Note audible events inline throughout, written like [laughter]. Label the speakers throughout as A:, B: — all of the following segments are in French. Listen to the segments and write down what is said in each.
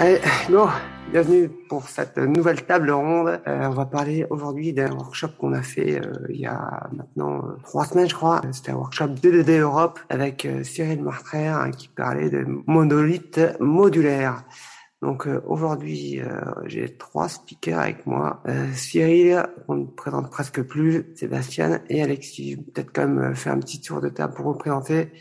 A: Allez, bon, bienvenue pour cette nouvelle table ronde. Euh, on va parler aujourd'hui d'un workshop qu'on a fait euh, il y a maintenant euh, trois semaines, je crois. C'était un workshop DDD Europe avec euh, Cyril Martraire hein, qui parlait de monolithe modulaire. Donc aujourd'hui, j'ai trois speakers avec moi. Cyril, on ne présente presque plus, Sébastien et Alexis. Peut-être quand même faire un petit tour de table pour vous présenter,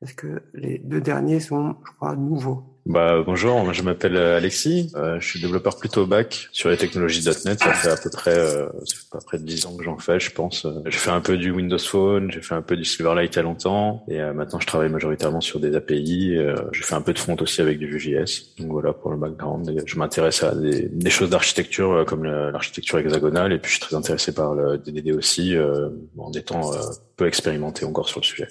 A: parce que les deux derniers sont, je crois, nouveaux.
B: Bah bonjour, je m'appelle euh, Alexis, euh, je suis développeur plutôt back sur les technologies .NET. Ça fait à peu près, euh, ça fait à peu près 10 ans que j'en fais, je pense. J'ai fait un peu du Windows Phone, j'ai fait un peu du Silverlight il y a longtemps, et maintenant je travaille majoritairement sur des API. j'ai fait un peu de front aussi avec du Vue.js. Donc voilà pour le background. je m'intéresse à des, des choses d'architecture comme l'architecture hexagonale, et puis je suis très intéressé par le DDD aussi, en étant peu expérimenté encore sur le sujet.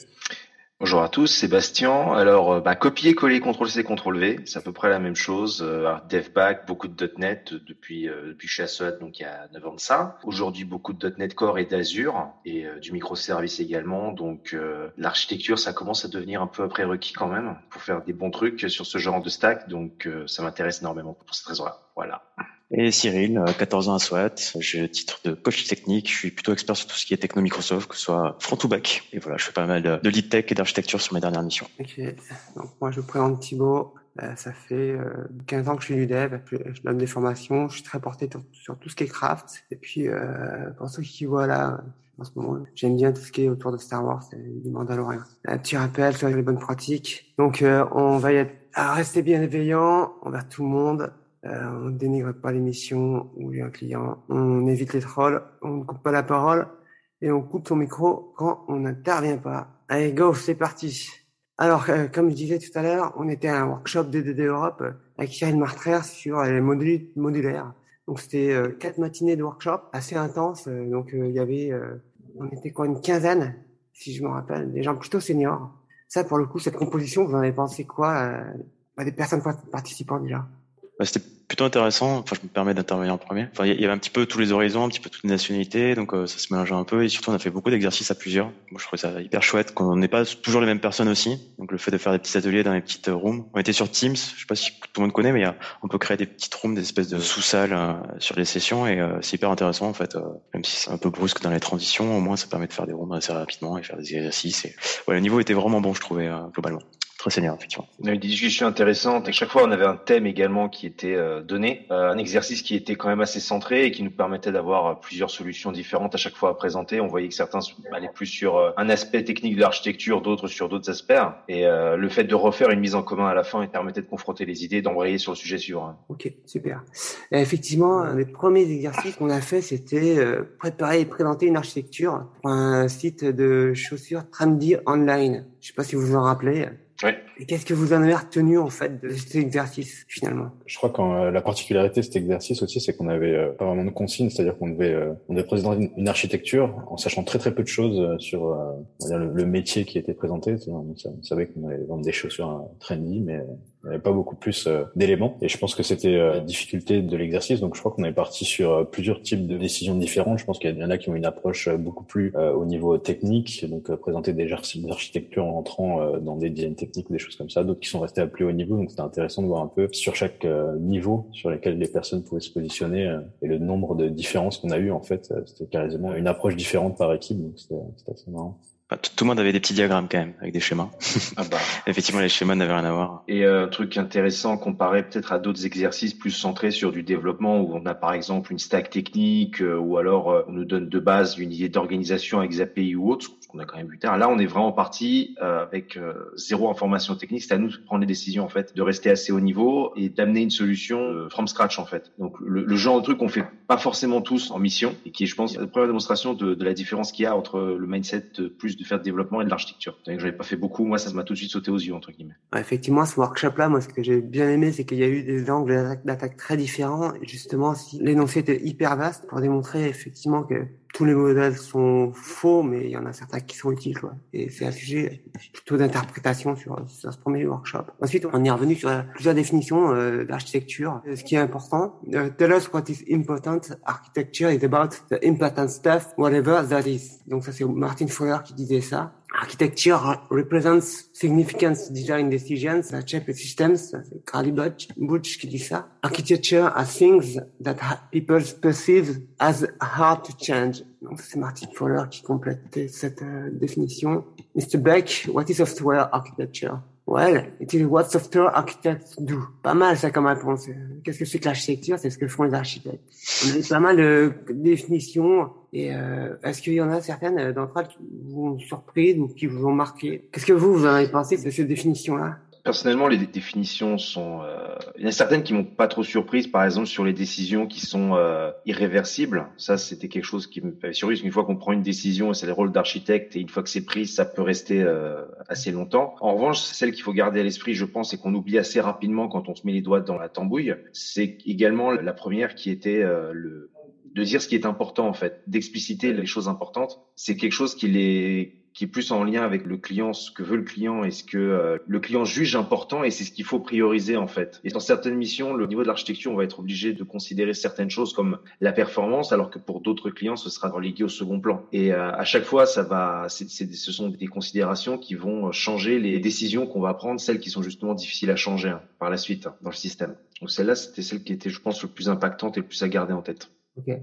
C: Bonjour à tous, Sébastien. Alors, euh, bah, copier-coller, CTRL-C, CTRL-V, c'est à peu près la même chose. Euh, DevBack, beaucoup de .NET depuis euh, depuis chez Assot, donc il y a 9 ans de ça. Aujourd'hui, beaucoup de .NET Core et d'Azure et euh, du microservice également. Donc, l'architecture, ça commence à devenir un peu prérequis quand même pour faire des bons trucs sur ce genre de stack. Donc, ça m'intéresse énormément pour cette raison-là. Voilà.
D: Et Cyril, 14 euh, ans à SWAT, j'ai le titre de coach technique, je suis plutôt expert sur tout ce qui est techno Microsoft, que ce soit front ou back. Et voilà, je fais pas mal de, lead tech et d'architecture sur mes dernières missions.
A: Ok, donc moi je présente Thibaut, euh, ça fait 15 euh, ans que je suis du dev, je donne des formations, je suis très porté sur, tout ce qui est craft. Et puis pour ceux qui voient là, en ce moment, j'aime bien tout ce qui est autour de Star Wars et du Mandalorian. Un petit rappel sur les bonnes pratiques. Donc on va y être, rester bien éveillant envers tout le monde euh, on ne dénigre pas l'émission ou un client, on évite les trolls, on ne coupe pas la parole et on coupe son micro quand on n'intervient pas. Allez, go, c'est parti. Alors, euh, comme je disais tout à l'heure, on était à un workshop DDD Europe avec Cyril Martraire sur les modules modulaires. Donc, c'était euh, quatre matinées de workshop assez intenses. donc, il y avait, on était quoi, une quinzaine, si je me rappelle, des gens plutôt seniors. Ça, pour le coup, cette composition, vous en avez pensé quoi bah, Des personnes participant déjà?
D: Bah, c'était plutôt intéressant. Enfin, je me permets d'intervenir en premier. Enfin, il y avait un petit peu tous les horizons, un petit peu toutes les nationalités, donc euh, ça se mélangeait un peu. Et surtout, on a fait beaucoup d'exercices à plusieurs. Moi, je trouvais ça hyper chouette qu'on n'est pas toujours les mêmes personnes aussi. Donc, le fait de faire des petits ateliers dans les petites rooms. On était sur Teams. Je sais pas si tout le monde connaît, mais on peut créer des petites rooms, des espèces de sous-salles euh, sur les sessions, et euh, c'est hyper intéressant en fait. même si c'est un peu brusque dans les transitions, au moins ça permet de faire des rooms assez rapidement et faire des exercices. Et ouais, le niveau était vraiment bon, je trouvais globalement très effectivement.
C: On a eu des discussions intéressantes et chaque fois on avait un thème également qui était euh, donné, euh, un exercice qui était quand même assez centré et qui nous permettait d'avoir euh, plusieurs solutions différentes à chaque fois à présenter. On voyait que certains allaient plus sur un aspect technique de l'architecture, d'autres sur d'autres aspects. Et le fait de refaire une mise en commun à la fin permettait de confronter les idées, d'embrayer sur le sujet suivant.
A: Ok, super. effectivement, un des premiers exercices qu'on a fait, c'était préparer et présenter une architecture pour un site de chaussures Trendy Online. Je sais pas si vous vous en rappelez. Et qu'est-ce que vous en avez retenu en fait de cet exercice finalement?
B: Je crois que euh, la particularité de cet exercice aussi, c'est qu'on avait euh, pas vraiment de consignes, c'est-à-dire qu'on devait, euh, on devait présenter une, architecture en sachant très très peu de choses sur le, métier qui était présenté. On, savait qu'on allait vendre des chaussures trendy, mais il n'y avait pas beaucoup plus euh, d'éléments. Et je pense que c'était euh, la difficulté de l'exercice. Donc je crois qu'on est parti sur euh, plusieurs types de décisions différentes. Je pense qu'il y en a qui ont une approche beaucoup plus au niveau technique, donc présenter des architectures en entrant dans des designs techniques ou des choses comme ça. D'autres qui sont restés à plus haut niveau. Donc c'était intéressant de voir un peu sur chaque niveau sur lesquels les personnes pouvaient se positionner et le nombre de différences qu'on a eu en fait. C'était quasiment une approche différente par équipe. Donc c'était assez marrant
D: tout, le monde avait des petits diagrammes quand même, avec des schémas. Ah bah. [laughs] Effectivement, les schémas n'avaient rien à voir.
C: Et euh, un truc intéressant comparé peut-être à d'autres exercices plus centrés sur du développement, où on a par exemple une stack technique, euh, ou alors euh, on nous donne de base une idée d'organisation avec API ou autre, ce qu'on a quand même vu tard. Là, on est vraiment parti avec zéro information technique. C'est à nous de prendre les décisions en fait, de rester assez haut niveau et d'amener une solution from scratch en fait. Donc le, le genre de truc qu'on fait pas forcément tous en mission, et qui est, je pense, la première démonstration de, de la différence qu'il y a entre le mindset plus de faire du développement et de l'architecture. Je n'avais pas fait beaucoup, moi ça m'a tout de suite sauté aux yeux entre guillemets.
A: effectivement, ce workshop-là, moi ce que j'ai bien aimé, c'est qu'il y a eu des angles d'attaque très différents. Et justement, l'énoncé était hyper vaste pour démontrer effectivement que tous les modèles sont faux, mais il y en a certains qui sont utiles. Quoi. Et c'est un sujet plutôt d'interprétation sur, ce premier workshop. Ensuite, on est revenu sur plusieurs définitions euh, d'architecture. Ce qui est important, uh, tell us what is important. Architecture is about the important stuff, whatever that is. Donc ça, c'est Martin Fowler qui disait ça. Architecture represents significant design decisions that shape systems. C'est Carly Butch, qui dit ça. Architecture are things that people perceive as hard to change. Donc c'est Martin Fowler qui complète cette euh, définition. Mr. Beck, what is software architecture? Well, it is what software architects do? Pas mal ça comme réponse. Qu'est-ce que c'est que l'architecture? C'est ce que font les architectes. On a pas mal de définitions. Et euh, est-ce qu'il y en a certaines d'entre elles qui vous ont surpris ou qui vous ont marqué? Qu'est-ce que vous, vous avez pensé de ces définitions-là?
C: Personnellement, les définitions sont. Euh, il y en a certaines qui m'ont pas trop surprise, par exemple sur les décisions qui sont euh, irréversibles. Ça, c'était quelque chose qui me fait surprise. Une fois qu'on prend une décision, c'est le rôle d'architecte, et une fois que c'est pris, ça peut rester euh, assez longtemps. En revanche, celle qu'il faut garder à l'esprit, je pense, et qu'on oublie assez rapidement quand on se met les doigts dans la tambouille, c'est également la première qui était euh, le de dire ce qui est important en fait, d'expliciter les choses importantes. C'est quelque chose qui les qui est plus en lien avec le client, ce que veut le client et ce que euh, le client juge important et c'est ce qu'il faut prioriser en fait. Et dans certaines missions, le niveau de l'architecture, on va être obligé de considérer certaines choses comme la performance, alors que pour d'autres clients, ce sera relégué au second plan. Et euh, à chaque fois, ça va, ce sont des considérations qui vont changer les décisions qu'on va prendre, celles qui sont justement difficiles à changer hein, par la suite hein, dans le système. Donc celle-là, c'était celle qui était, je pense, le plus impactante et le plus à garder en tête.
A: Okay.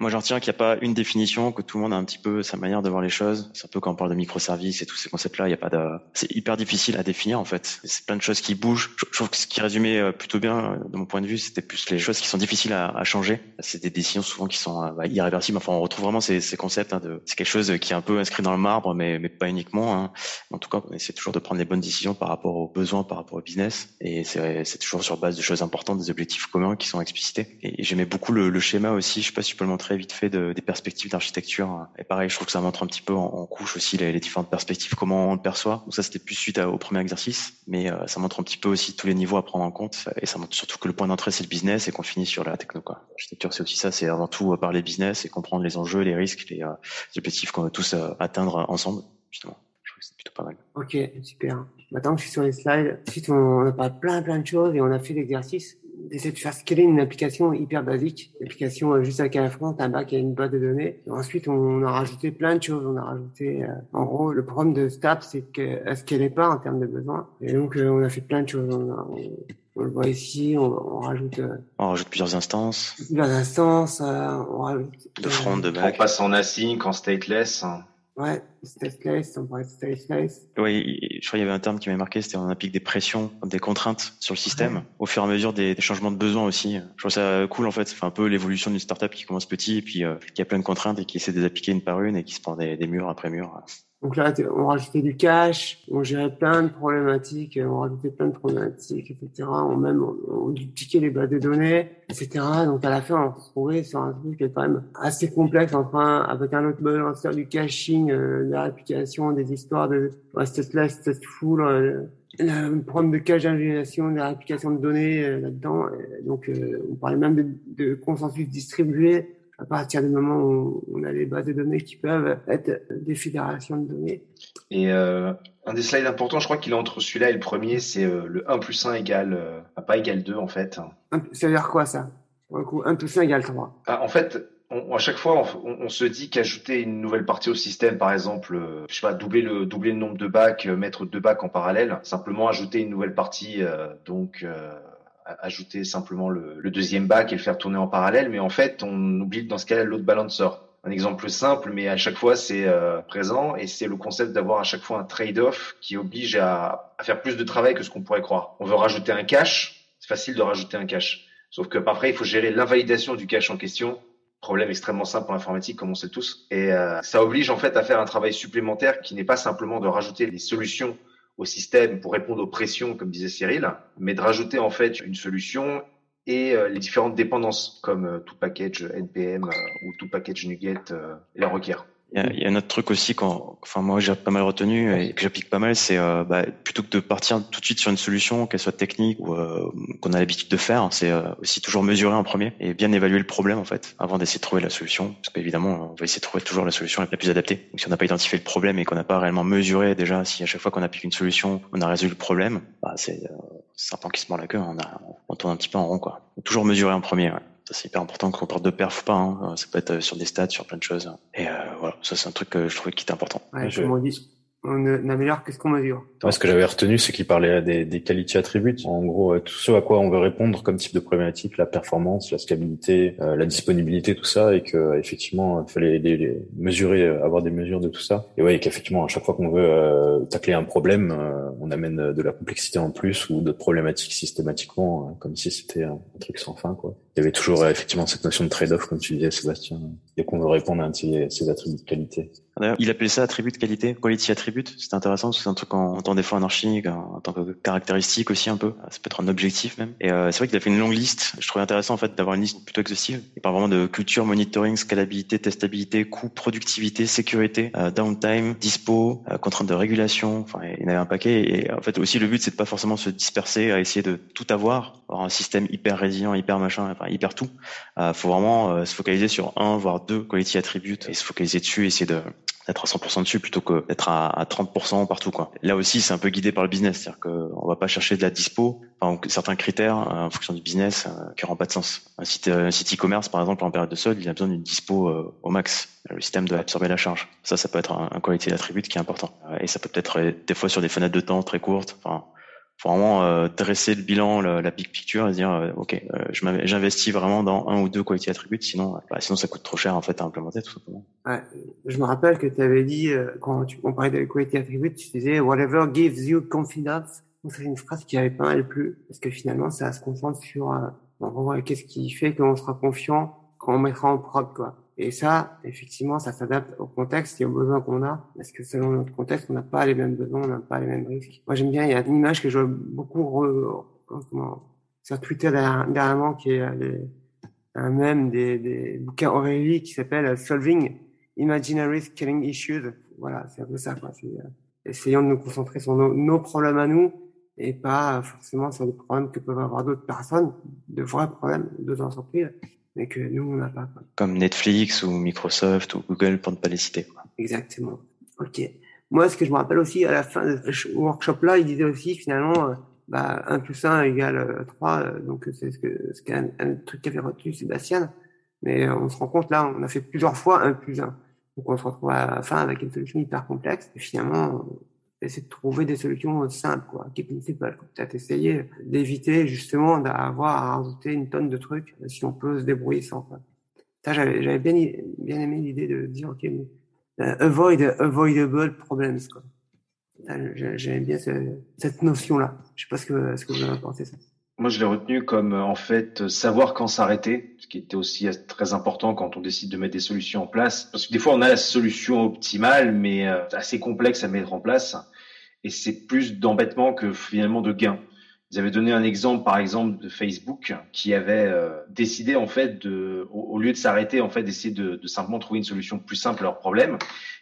D: Moi, j'en retiens qu'il n'y a pas une définition, que tout le monde a un petit peu sa manière de voir les choses. C'est un peu quand on parle de microservices et tous ces concepts-là, il n'y a pas de, c'est hyper difficile à définir, en fait. C'est plein de choses qui bougent. Je, trouve que ce qui résumait euh, plutôt bien, euh, de mon point de vue, c'était plus les choses qui sont difficiles à, changer. C'est des décisions souvent qui sont euh, bah, irréversibles. Enfin, on retrouve vraiment ces, concepts hein, de, c'est quelque chose qui est un peu inscrit dans le marbre, mais, pas uniquement. Hein. En tout cas, on essaie toujours de prendre les bonnes décisions par rapport aux besoins, par rapport au business. Et c'est, toujours sur base de choses importantes, des objectifs communs qui sont explicités. Et, j'aimais beaucoup le, schéma aussi. Je sais pas si tu peux le montrer vite fait de, des perspectives d'architecture. Et pareil, je trouve que ça montre un petit peu en, couche aussi les, différentes perspectives, comment on le perçoit. Donc ça, c'était plus suite au premier exercice, mais euh, ça montre un petit peu aussi tous les niveaux à prendre en compte. Et ça montre surtout que le point d'entrée, c'est le business et qu'on finit sur la techno. L'architecture, c'est aussi ça, c'est avant tout euh, parler business et comprendre les enjeux, les risques, les, euh, les objectifs qu'on veut tous euh, atteindre ensemble, justement. Je trouve que c'est plutôt pas mal.
A: Ok, super. Maintenant je suis sur les slides, ensuite on a parlé plein plein de choses et on a fait l'exercice d'essayer de faire scaler une application hyper basique, une application juste avec un front, un bac et une base de données. Et ensuite, on a rajouté plein de choses. On a rajouté, euh, en gros, le problème de STAP, c'est qu'elle ce qu'elle est pas en termes de besoins. Et donc, euh, on a fait plein de choses. On, a, on, on le voit ici, on, on rajoute. Euh,
D: on rajoute plusieurs instances.
A: Plusieurs instances. on rajoute.
D: De front, de back.
C: On passe en async, en stateless.
A: Ouais, stateless, on de stateless.
D: Oui, je crois qu'il y avait un terme qui m'avait marqué, c'était on applique des pressions, des contraintes sur le système, ouais. au fur et à mesure des, des, changements de besoins aussi. Je trouve ça cool en fait, c'est un peu l'évolution d'une startup qui commence petit et puis euh, qui a plein de contraintes et qui essaie de les appliquer une par une et qui se prend des, des murs après murs.
A: Donc là, on rajoutait du cache, on gérait plein de problématiques, on rajoutait plein de problématiques, etc. On même, on, dupliquait les bases de données, etc. Donc à la fin, on se retrouvait sur un truc qui est quand même assez complexe, enfin, avec un autre balanceur du caching, euh, de la réplication, des histoires de stateless, stateful, euh, le problème de cache d'ingénierisation, de la réplication de données euh, là-dedans. Donc euh, on parlait même de, de consensus distribué à partir du moment où on a les bases de données qui peuvent être des fédérations de données.
C: Et euh, un des slides importants, je crois qu'il est entre celui-là et le premier, c'est euh, le 1 plus 1 égale, euh, pas égale 2 en fait.
A: Ça veut dire quoi ça? Pour le coup, 1 plus 1 égale 3.
C: Ah, en fait, on, à chaque fois, on, on se dit qu'ajouter une nouvelle partie au système, par exemple, je sais pas, doubler le, doubler le nombre de bacs, mettre deux bacs en parallèle, simplement ajouter une nouvelle partie, donc ajouter simplement le, deuxième bac et le faire tourner en parallèle, mais en fait, on oublie dans ce cas l'autre balancer. Un exemple simple, mais à chaque fois c'est euh, présent et c'est le concept d'avoir à chaque fois un trade-off qui oblige à, à, faire plus de travail que ce qu'on pourrait croire. On veut rajouter un cache, c'est facile de rajouter un cache, sauf que après il faut gérer l'invalidation du cache en question. Problème extrêmement simple en informatique, comme on sait tous, et euh, ça oblige en fait à faire un travail supplémentaire qui n'est pas simplement de rajouter des solutions au système pour répondre aux pressions, comme disait Cyril, mais de rajouter en fait une solution et euh, les différentes dépendances, comme euh, tout package NPM euh, ou tout package NuGet les requiert.
D: Il y, a, y a un autre truc aussi, quand, enfin moi j'ai pas mal retenu et que j'applique pas mal, c'est euh, bah, plutôt que de partir tout de suite sur une solution, qu'elle soit technique ou euh, qu'on a l'habitude de faire, c'est euh, aussi toujours mesurer en premier et bien évaluer le problème en fait, avant d'essayer de trouver la solution, parce qu'évidemment on va essayer de trouver toujours la solution la plus adaptée. Donc si on n'a pas identifié le problème et qu'on n'a pas réellement mesuré déjà, si à chaque fois qu'on applique une solution, on a résolu le problème, bah, c'est serpent qui se mord la queue, on, a, on tourne un petit peu en rond quoi. Toujours mesurer en premier. Ouais. Ça, c'est hyper important qu'on parle de perf ou pas. Hein. Ça peut être sur des stats, sur plein de choses. Et euh, voilà, ça c'est un truc que je trouvais qui était important.
A: Ouais, je... on dit, on n'améliore que ce qu'on mesure.
B: Ouais, ce que j'avais retenu, c'est qu'il parlait des, des quality attributes. En gros, euh, tout ce à quoi on veut répondre comme type de problématique, la performance, la scalabilité, euh, la disponibilité, tout ça, et que effectivement, il fallait les, mesurer, euh, avoir des mesures de tout ça. Et ouais, qu'effectivement, à chaque fois qu'on veut tacler un problème, on amène de la complexité en plus ou d'autres problématiques systématiquement, comme si c'était un, truc sans fin, quoi. Il y avait toujours effectivement cette notion de trade-off, comme tu disais, Sébastien, dès qu'on veut répondre à un de ces attributs de qualité.
D: Il appelait ça attribut de qualité, quality attribute. C'était intéressant parce que c'est un truc qu'on entend des fois en archi, en tant que caractéristique aussi un peu. Ça peut être un objectif même. Et euh, c'est vrai qu'il a fait une longue liste. Je trouvais intéressant en fait d'avoir une liste plutôt exhaustive. Il parle vraiment de culture, monitoring, scalabilité, testabilité, coût, productivité, sécurité, euh, downtime, dispo, euh, contraintes de régulation. Enfin, il y en avait un paquet. Et en fait aussi le but c'est de pas forcément se disperser à essayer de tout avoir, avoir un système hyper résilient, hyper machin, enfin hyper tout. Euh, faut vraiment se focaliser sur un voire deux quality attributes et se focaliser dessus, essayer d'être à 100% dessus plutôt que d'être à, 30% partout. Là aussi c'est un peu guidé par le business, c'est-à-dire qu'on va pas chercher de la dispo, enfin, certains critères euh, en fonction du business euh, qui n'auront pas de sens. Un site, e-commerce par exemple en période de solde, il a besoin d'une dispo euh, au max. Le système doit absorber la charge. Ça, ça peut être un, quality attribut qui est important. Et ça peut être des fois sur des fenêtres de temps très courtes. Faut vraiment euh, dresser le bilan, la, la big picture et dire euh, ok, euh, j'investis vraiment dans un ou deux quality attributes, sinon bah, sinon ça coûte trop cher en fait à implémenter tout simplement.
A: Ouais, je me rappelle que tu avais dit quand tu on parlait de quality attributes, tu disais whatever gives you confidence. C'est une phrase qui avait pas mal plu parce que finalement ça se concentre sur qu'est-ce qui fait qu'on sera confiant quand on mettra en prod quoi. Et ça, effectivement, ça s'adapte au contexte et aux besoins qu'on a, parce que selon notre contexte, on n'a pas les mêmes besoins, on n'a pas les mêmes risques. Moi, j'aime bien, il y a une image que je vois beaucoup re, comment, sur Twitter dernièrement, qui est euh, un même des, des bouquins Aurélie qui s'appelle Solving Imaginary Scaling Issues. Voilà, c'est un peu ça, quoi. C'est, euh, essayons de nous concentrer sur nos, nos problèmes à nous et pas forcément sur les problèmes que peuvent avoir d'autres personnes, de vrais problèmes, d'autres entreprises mais que nous, on n'a pas.
D: Comme Netflix ou Microsoft ou Google, pour ne pas les citer. Quoi.
A: Exactement. Ok. Moi, ce que je me rappelle aussi, à la fin de ce workshop-là, il disait aussi, finalement, euh, bah, 1 plus 1 égale 3, euh, donc c'est ce que ce qu'un un truc qu'avait retenu Sébastien. Mais euh, on se rend compte, là, on a fait plusieurs fois 1 plus 1. Donc on se retrouve à la fin avec une solution hyper complexe. Et finalement, essayer de trouver des solutions simples, quoi, qui principales. Peut-être essayer d'éviter justement d'avoir à rajouter une tonne de trucs si on peut se débrouiller sans. Quoi. Ça, j'avais, bien, aimé l'idée de dire, ok, euh, avoid avoidable problems, quoi. J'aimais bien cette notion-là. Je sais pas ce que, ce que vous en pensé, ça.
C: Moi, je l'ai retenu comme euh, en fait savoir quand s'arrêter, ce qui était aussi très important quand on décide de mettre des solutions en place. Parce que des fois, on a la solution optimale, mais euh, assez complexe à mettre en place et c'est plus d'embêtement que finalement de gain. Vous avez donné un exemple, par exemple, de Facebook qui avait euh, décidé en fait de, au, lieu de s'arrêter en fait d'essayer de, de, simplement trouver une solution plus simple à leur problème,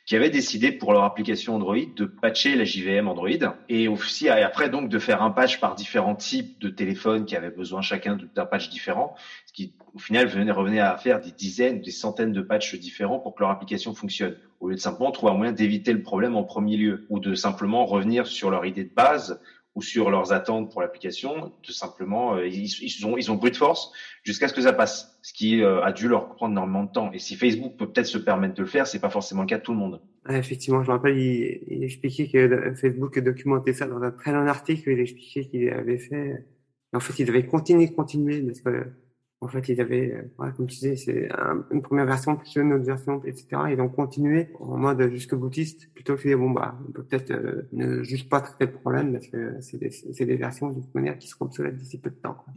C: qui avait décidé pour leur application Android de patcher la JVM Android et aussi et après donc de faire un patch par différents types de téléphones qui avaient besoin chacun d'un patch différent, ce qui au final venait revenait à faire des dizaines, des centaines de patchs différents pour que leur application fonctionne, au lieu de simplement trouver un moyen d'éviter le problème en premier lieu ou de simplement revenir sur leur idée de base ou sur leurs attentes pour l'application, de simplement euh, ils, ils, ont ils ont brute force jusqu'à ce que ça passe, ce qui euh, a dû leur prendre énormément de temps. Et si Facebook peut peut-être se permettre de le faire, c'est pas forcément le cas de tout le monde.
A: effectivement, je me rappelle, il, il, expliquait que Facebook documentait ça dans un très long article. Il expliquait qu'il avait fait. En fait, il avait continué, continuer parce que en fait, ils avaient, euh, comme tu disais, c'est une première version plus une autre version, etc. Ils ont continué en mode jusque boutiste plutôt que dire bon bah on peut peut-être euh, ne juste pas traiter le problème parce que c'est des, des, versions de toute manière qui seront obsolètes d'ici peu de temps. Quoi.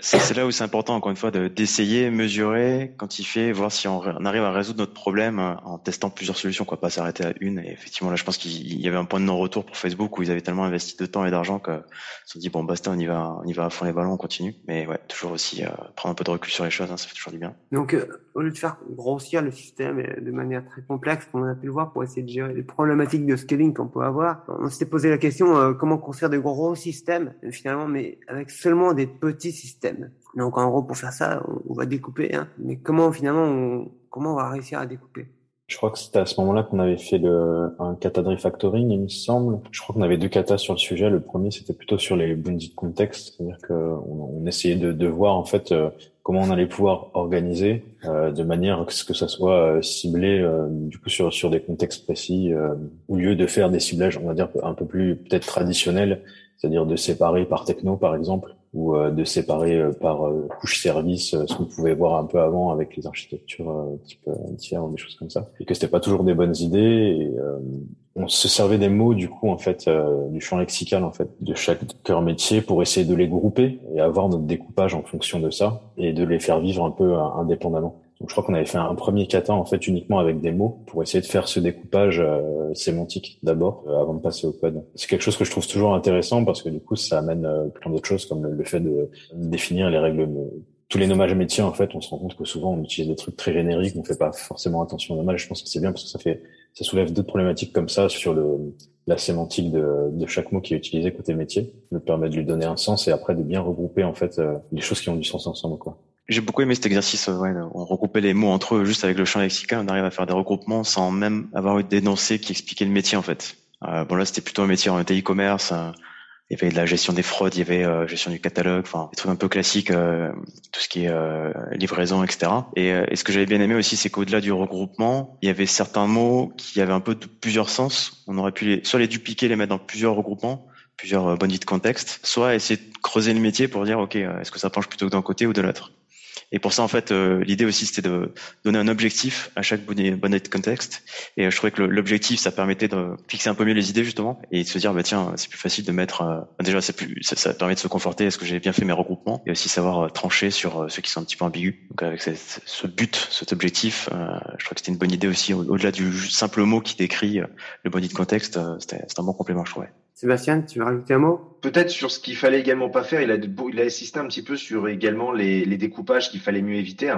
D: C'est là où c'est important, encore une fois, d'essayer, mesurer, quantifier, voir si on, arrive à résoudre notre problème euh, en testant plusieurs solutions, quoi, pas s'arrêter à une. Et effectivement, là, je pense qu'il y avait un point de non-retour pour Facebook où ils avaient tellement investi de temps et d'argent qu'ils se sont dit, bon, basta, on y va, on y va à fond les ballons, on continue. Mais ouais, toujours aussi euh, prendre un peu de recul sur les choses, hein, ça fait toujours du bien.
A: Donc, euh, au lieu de faire grossir le système de manière très complexe, comme on a pu le voir, pour essayer de gérer les problématiques de scaling qu'on peut avoir, on s'était posé la question, comment construire de gros systèmes, finalement, mais avec seulement des petits système. Donc en gros, pour faire ça, on, va découper. Hein. Mais comment finalement, on, comment on va réussir à découper?
B: Je crois que c'était à ce moment-là qu'on avait fait le, un kata de refactoring, il me semble. Je crois qu'on avait deux katas sur le sujet. Le premier, c'était plutôt sur les bounded context, c'est-à-dire qu'on on essayait de, de voir en fait euh, comment on allait pouvoir organiser de manière à ce que ça soit ciblé du coup sur sur des contextes précis au lieu de faire des ciblages on va dire un peu plus peut-être traditionnels c'est-à-dire de séparer par techno par exemple ou euh, de séparer euh, par euh, couche service, ce qu'on pouvait voir un peu avant avec les architectures type tiers ou des choses comme ça, et que c'était pas toujours des bonnes idées. Et, on se servait des mots du coup en fait du champ lexical en fait de chaque cœur métier pour essayer de les grouper et avoir notre découpage en fonction de ça et de les faire vivre un peu indépendamment. Donc je crois qu'on avait fait un premier kata en fait uniquement avec des mots pour essayer de faire ce découpage euh, sémantique d'abord euh, avant de passer au code. C'est quelque chose que je trouve toujours intéressant parce que du coup ça amène euh, plein d'autres choses comme le, fait de définir les règles tous les nommages métiers en fait. On se rend compte que souvent on utilise des trucs très génériques on fait pas forcément attention au nommage je pense que c'est bien parce que ça fait ça soulève d'autres problématiques comme ça sur le la sémantique de, de chaque mot qui est utilisé côté métier me permet de lui donner un sens et après de bien regrouper en fait les choses qui ont du sens ensemble quoi
D: j'ai beaucoup aimé cet exercice. Ouais, on regroupait les mots entre eux juste avec le champ lexical. On arrive à faire des regroupements sans même avoir eu d'énoncé qui expliquait le métier en fait. Euh, bon là, c'était plutôt un métier en e-commerce. Euh, il y avait de la gestion des fraudes, il y avait euh, gestion du catalogue, enfin des trucs un peu classiques, euh, tout ce qui est euh, livraison, etc. Et, et ce que j'avais bien aimé aussi, c'est qu'au-delà du regroupement, il y avait certains mots qui avaient un peu plusieurs sens. On aurait pu les, soit les dupliquer, les mettre dans plusieurs regroupements, plusieurs bonnes de contexte, soit essayer de creuser le métier pour dire ok, est-ce que ça penche plutôt d'un côté ou de l'autre. Et pour ça, en fait, euh, l'idée aussi, c'était de donner un objectif à chaque bonnet de contexte. Et euh, je trouvais que l'objectif, ça permettait de fixer un peu mieux les idées justement et de se dire, bah tiens, c'est plus facile de mettre. Euh, déjà, plus, ça, ça, permet de se conforter. Est-ce que j'ai bien fait mes regroupements et aussi savoir trancher sur ceux qui sont un petit peu ambigus. Donc avec ce but, cet objectif, je crois que c'était une bonne idée aussi. Au-delà du simple mot qui décrit le bonnet de contexte, c'était un bon complément, je trouvais.
A: Sébastien, tu veux rajouter un mot?
C: Peut-être sur ce qu'il fallait également pas faire. Il a, il a insisté un petit peu sur également les, les découpages qu'il fallait mieux éviter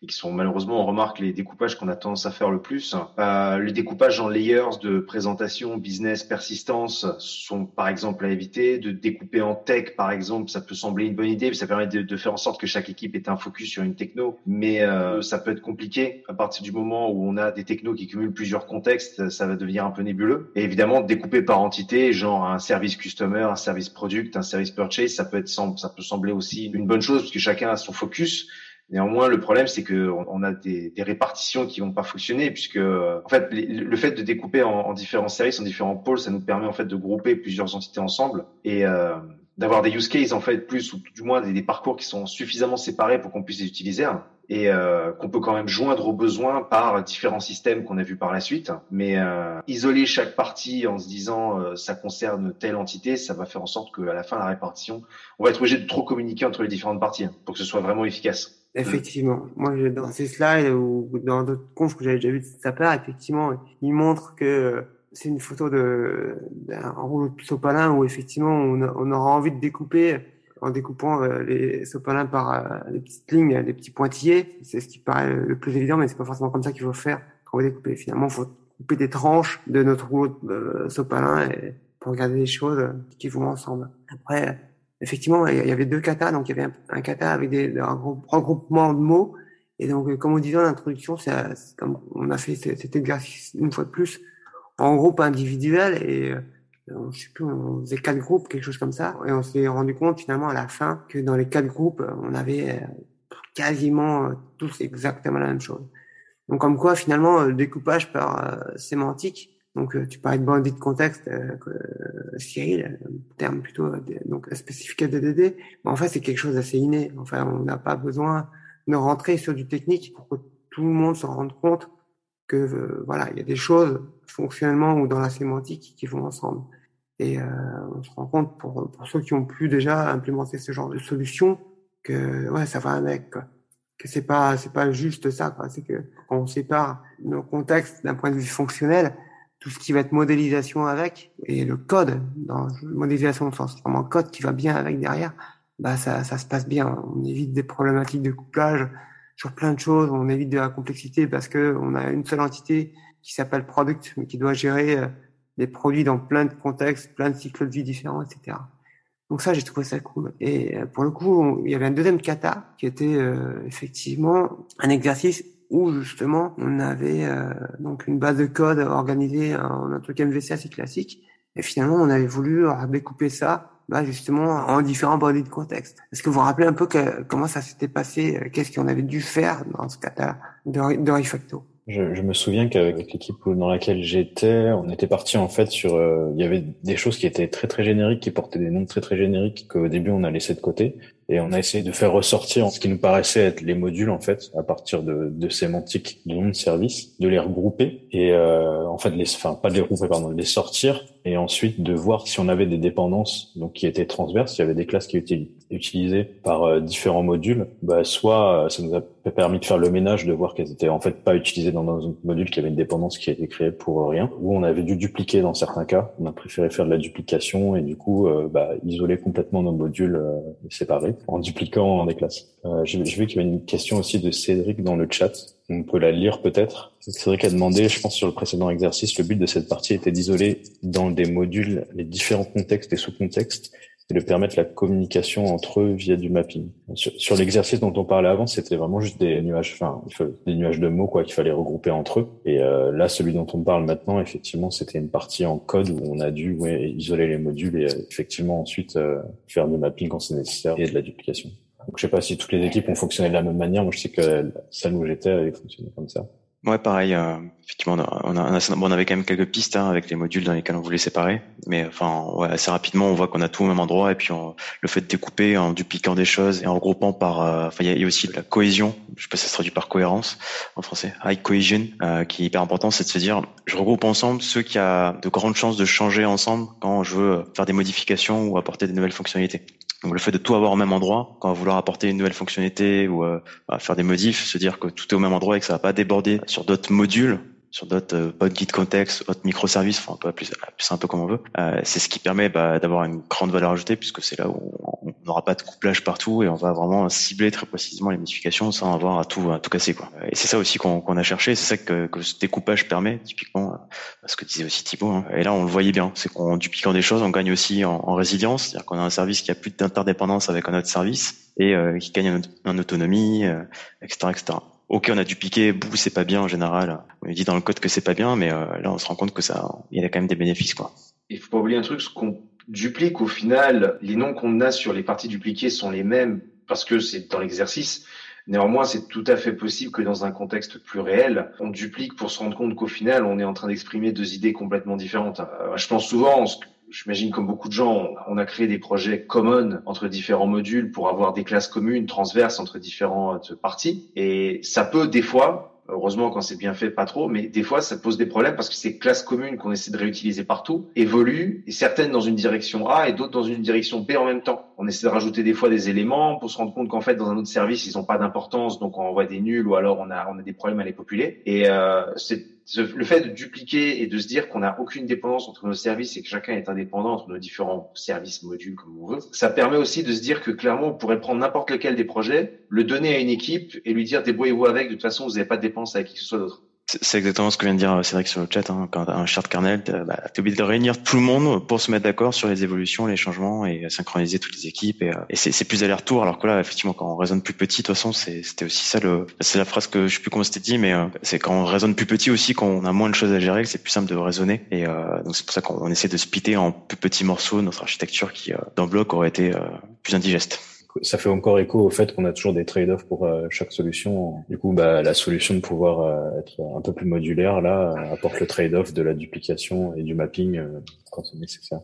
C: et qui sont malheureusement, on remarque les découpages qu'on a tendance à faire le plus. Euh, les découpages en layers de présentation, business, persistance sont par exemple à éviter. De découper en tech, par exemple, ça peut sembler une bonne idée, mais ça permet de, faire en sorte que chaque équipe ait un focus sur une techno. Mais euh, ça peut être compliqué à partir du moment où on a des technos qui cumulent plusieurs contextes, ça va devenir un peu nébuleux. Et évidemment, découper par entité, genre un service customer, un service product, un service purchase, ça peut être ça peut sembler aussi une bonne chose parce que chacun a son focus. Néanmoins, le problème, c'est que on a des, des, répartitions qui vont pas fonctionner, puisque en fait, le fait de découper en, en, différents services, en différents pôles, ça nous permet en fait de grouper plusieurs entités ensemble et euh, d'avoir des use cases en fait plus ou du moins des, des parcours qui sont suffisamment séparés pour qu'on puisse les utiliser et euh, qu'on peut quand même joindre aux besoins par différents systèmes qu'on a vus par la suite. Mais euh, isoler chaque partie en se disant euh, ça concerne telle entité, ça va faire en sorte qu'à la fin la répartition, on va être obligé de trop communiquer entre les différentes parties pour que ce soit vraiment efficace.
A: Effectivement. Moi, dans ces slides ou dans d'autres confs que j'avais déjà vu de sa part, effectivement, il montre que c'est une photo de d'un rouleau de sopalin où effectivement on, aura envie de découper en découpant euh, les sopalins par euh, des petites lignes, des petits pointillés. C'est ce qui paraît le plus évident, mais c'est pas forcément comme ça qu'il faut faire quand on va découper. Finalement, il faut couper des tranches de notre rouleau de euh, sopalin pour regarder les choses qui vont ensemble. Après, effectivement, il y avait deux katas. Donc, il y avait un, kata avec des, un regroupement de mots. Et donc, comme on disait en introduction, c'est comme on a fait cet exercice une fois de plus en groupe individuel et euh, je sais plus, on faisait quatre groupes, quelque chose comme ça. Et on s'est rendu compte finalement à la fin que dans les quatre groupes, on avait euh, quasiment euh, tous exactement la même chose. Donc comme quoi finalement, le découpage par sémantique, donc tu parlais de bandit de contexte, euh, Cyril, terme plutôt donc spécifique à DDD, mais en fait c'est quelque chose d'assez inné. Enfin, on n'a pas besoin de rentrer sur du technique pour que tout le monde se rende compte que voilà, il y a des choses fonctionnellement ou dans la sémantique qui vont ensemble. Et euh, on se rend compte pour, pour ceux qui ont pu déjà implémenter ce genre de solution que ouais ça va avec quoi. que c'est pas c'est pas juste ça c'est que quand on sépare nos contextes d'un point de vue fonctionnel tout ce qui va être modélisation avec et le code dans modélisation au sens vraiment code qui va bien avec derrière bah ça ça se passe bien on évite des problématiques de couplage sur plein de choses on évite de la complexité parce que on a une seule entité qui s'appelle product mais qui doit gérer euh, des produits dans plein de contextes, plein de cycles de vie différents, etc. Donc ça, j'ai trouvé ça cool. Et euh, pour le coup, il y avait un deuxième kata qui était euh, effectivement un exercice où justement on avait euh, donc une base de code organisée en un truc MVC assez classique. Et finalement, on avait voulu découper ça bah, justement en différents bodies de contexte. Est-ce que vous vous rappelez un peu que, comment ça s'était passé Qu'est-ce qu'on avait dû faire dans ce cas-là de, de Refacto?
B: Je, je, me souviens qu'avec l'équipe dans laquelle j'étais, on était parti en fait sur. Euh, il y avait des choses qui étaient très très génériques, qui portaient des noms très très génériques qu'au début on a laissé de côté, et on a essayé de faire ressortir ce qui nous paraissait être les modules en fait à partir de, de sémantiques de noms de service, de les regrouper et euh, en fait les, enfin pas de les regrouper pardon, de les sortir et ensuite de voir si on avait des dépendances donc qui étaient transverses, s'il y avait des classes qui étaient utilisées par euh, différents modules, bah soit euh, ça nous a permis de faire le ménage, de voir qu'elles étaient en fait pas utilisées dans un module qui avait une dépendance qui a été créée pour rien, ou on avait dû dupliquer dans certains cas. On a préféré faire de la duplication et du coup euh, bah, isoler complètement nos modules séparés en dupliquant des classes. J'ai vu qu'il y avait une question aussi de Cédric dans le chat. On peut la lire peut-être? Cédric a demandé, je pense sur le précédent exercice, le but de cette partie était d'isoler dans des modules les différents contextes et sous-contextes et de permettre la communication entre eux via du mapping. Sur, l'exercice dont on parlait avant, c'était vraiment juste des nuages, enfin des nuages de mots quoi qu'il fallait regrouper entre eux. Et euh, là, celui dont on parle maintenant, effectivement, c'était une partie en code où on a dû ouais, isoler les modules et euh, effectivement ensuite euh, faire du mapping quand c'est nécessaire et de la duplication. Donc, je sais pas si toutes les équipes ont fonctionné de la même manière. Moi, je sais que celle où j'étais, elle fonctionnait comme ça.
D: Ouais, pareil. Euh, effectivement, on, a, on, avait quand même quelques pistes hein, avec les modules dans lesquels on voulait séparer, mais enfin, ouais, assez rapidement, on voit qu'on a tout au même endroit et puis le fait de découper en dupliquant des choses et en regroupant par, euh, enfin, il y, a aussi la cohésion. Je sais pas si ça se traduit par cohérence en français. High cohesion, euh, qui est hyper important, c'est de se dire, je regroupe ensemble ceux qui a de grandes chances de changer ensemble quand je veux faire des modifications ou apporter des nouvelles fonctionnalités. Donc le fait de tout avoir au même endroit, quand on va vouloir apporter une nouvelle fonctionnalité ou euh, faire des modifs, se dire que tout est au même endroit et que ça va pas déborder sur d'autres modules, sur d'autres euh, body de contexte, autres microservices, enfin on peut appeler ça un peu comme on veut. Euh, c'est ce qui permet bah, d'avoir une grande valeur ajoutée puisque c'est là où on n'aura pas de couplage partout et on va vraiment cibler très précisément les modifications sans avoir à tout à tout casser quoi. Et c'est ça aussi qu'on a cherché, c'est ça que, que, ce découpage permet typiquement, euh, ce que disait aussi Thibaut. Hein. Et là on le voyait bien, c'est qu'en dupliquant des choses, on gagne aussi en, en résilience, c'est-à-dire qu'on a un service qui a plus d'interdépendance avec un autre service et euh, qui gagne en, en autonomie, etc., etc ok, on a dupliqué, bouh, c'est pas bien en général. On dit dans le code que c'est pas bien, mais euh, là, on se rend compte que ça, il y a quand même des bénéfices, quoi.
C: Il faut pas oublier un truc, ce qu'on duplique au final, les noms qu'on a sur les parties dupliquées sont les mêmes parce que c'est dans l'exercice. Néanmoins, c'est tout à fait possible que dans un contexte plus réel, on duplique pour se rendre compte qu'au final, on est en train d'exprimer deux idées complètement différentes. Euh, je pense souvent, j'imagine comme beaucoup de gens, on a créé des projets common entre différents modules pour avoir des classes communes, transverses entre différentes parties. Et ça peut des fois, heureusement quand c'est bien fait, pas trop, mais des fois ça pose des problèmes parce que ces classes communes qu'on essaie de réutiliser partout évoluent, et certaines dans une direction A et d'autres dans une direction B en même temps. On essaie de rajouter des fois des éléments pour se rendre compte qu'en fait dans un autre service ils n'ont pas d'importance, donc on envoie des nuls ou alors on a on a des problèmes à les populer. Et euh, c'est le fait de dupliquer et de se dire qu'on n'a aucune dépendance entre nos services et que chacun est indépendant entre nos différents services, modules, comme on veut, ça permet aussi de se dire que clairement, on pourrait prendre n'importe lequel des projets, le donner à une équipe et lui dire débrouillez-vous avec, de toute façon, vous n'avez pas de dépenses avec qui que ce soit d'autre.
D: C'est exactement ce que vient de dire euh, Cédric sur le chat. Hein. Quand un chart kernel, bah, t'es obligé de réunir tout le monde pour se mettre d'accord sur les évolutions, les changements et synchroniser toutes les équipes. Et, euh, et c'est plus aller-retour. Alors que là, effectivement, quand on raisonne plus petit, de toute façon, c'était aussi ça. C'est la phrase que je sais plus comment c'était dit, mais euh, c'est quand on raisonne plus petit aussi, quand on a moins de choses à gérer, c'est plus simple de raisonner. Et euh, donc c'est pour ça qu'on essaie de splitter en plus petits morceaux notre architecture qui, dans le bloc, aurait été plus indigeste
B: ça fait encore écho au fait qu'on a toujours des trade-offs pour euh, chaque solution. Du coup, bah, la solution de pouvoir euh, être un peu plus modulaire, là, apporte le trade-off de la duplication et du mapping euh, quand c'est nécessaire.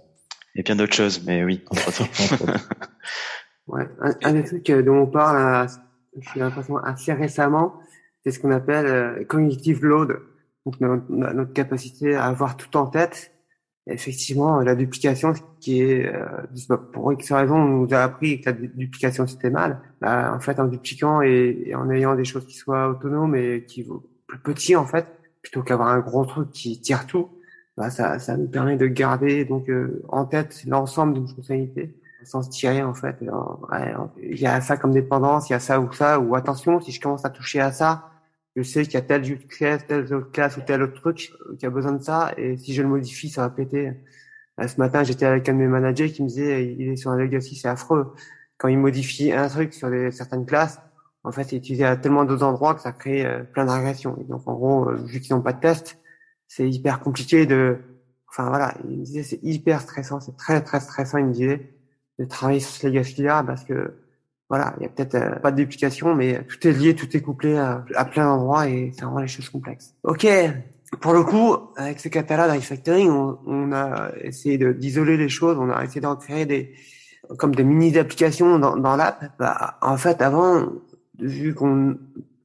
D: Et bien d'autres choses, mais oui, [laughs]
A: ouais. Un, des trucs dont on parle, j'ai l'impression assez récemment, c'est ce qu'on appelle cognitive load, donc notre, notre capacité à avoir tout en tête effectivement, la duplication, qui est, euh, pour X raison, on nous a appris que la duplication c'était mal. Bah, en fait, en dupliquant et, en ayant des choses qui soient autonomes et qui vont plus petits, en fait, plutôt qu'avoir un gros truc qui tire tout, bah, ça, ça nous permet de garder donc euh, en tête l'ensemble d'une fonctionnalité sans se tirer en fait. Il y a ça comme dépendance, il y a ça ou ça, ou attention, si je commence à toucher à ça, je sais qu'il y a tel classe, telle autre classe ou tel autre truc qui a besoin de ça, et si je le modifie, ça va péter. ce matin, j'étais avec un de mes managers qui me disait, il est sur un legacy, c'est affreux. Quand il modifie un truc sur des, certaines classes, en fait, c'est utilisé à tellement d'autres endroits que ça crée euh, plein d'agressions. Donc, en gros, euh, vu qu'ils n'ont pas de test, c'est hyper compliqué de, enfin voilà, il me disait, c'est hyper stressant, c'est très très stressant, il me disait, de travailler sur ce legacy-là parce que voilà, il y a peut-être euh, pas de duplication, mais tout est lié, tout est couplé à, plein d'endroits et ça rend les choses complexes. Ok, pour le coup, avec ce catalogue refactoring, on, on a essayé d'isoler les choses, on a essayé d'en créer des comme des mini applications dans, dans l'app. Bah, en fait, avant, vu qu'on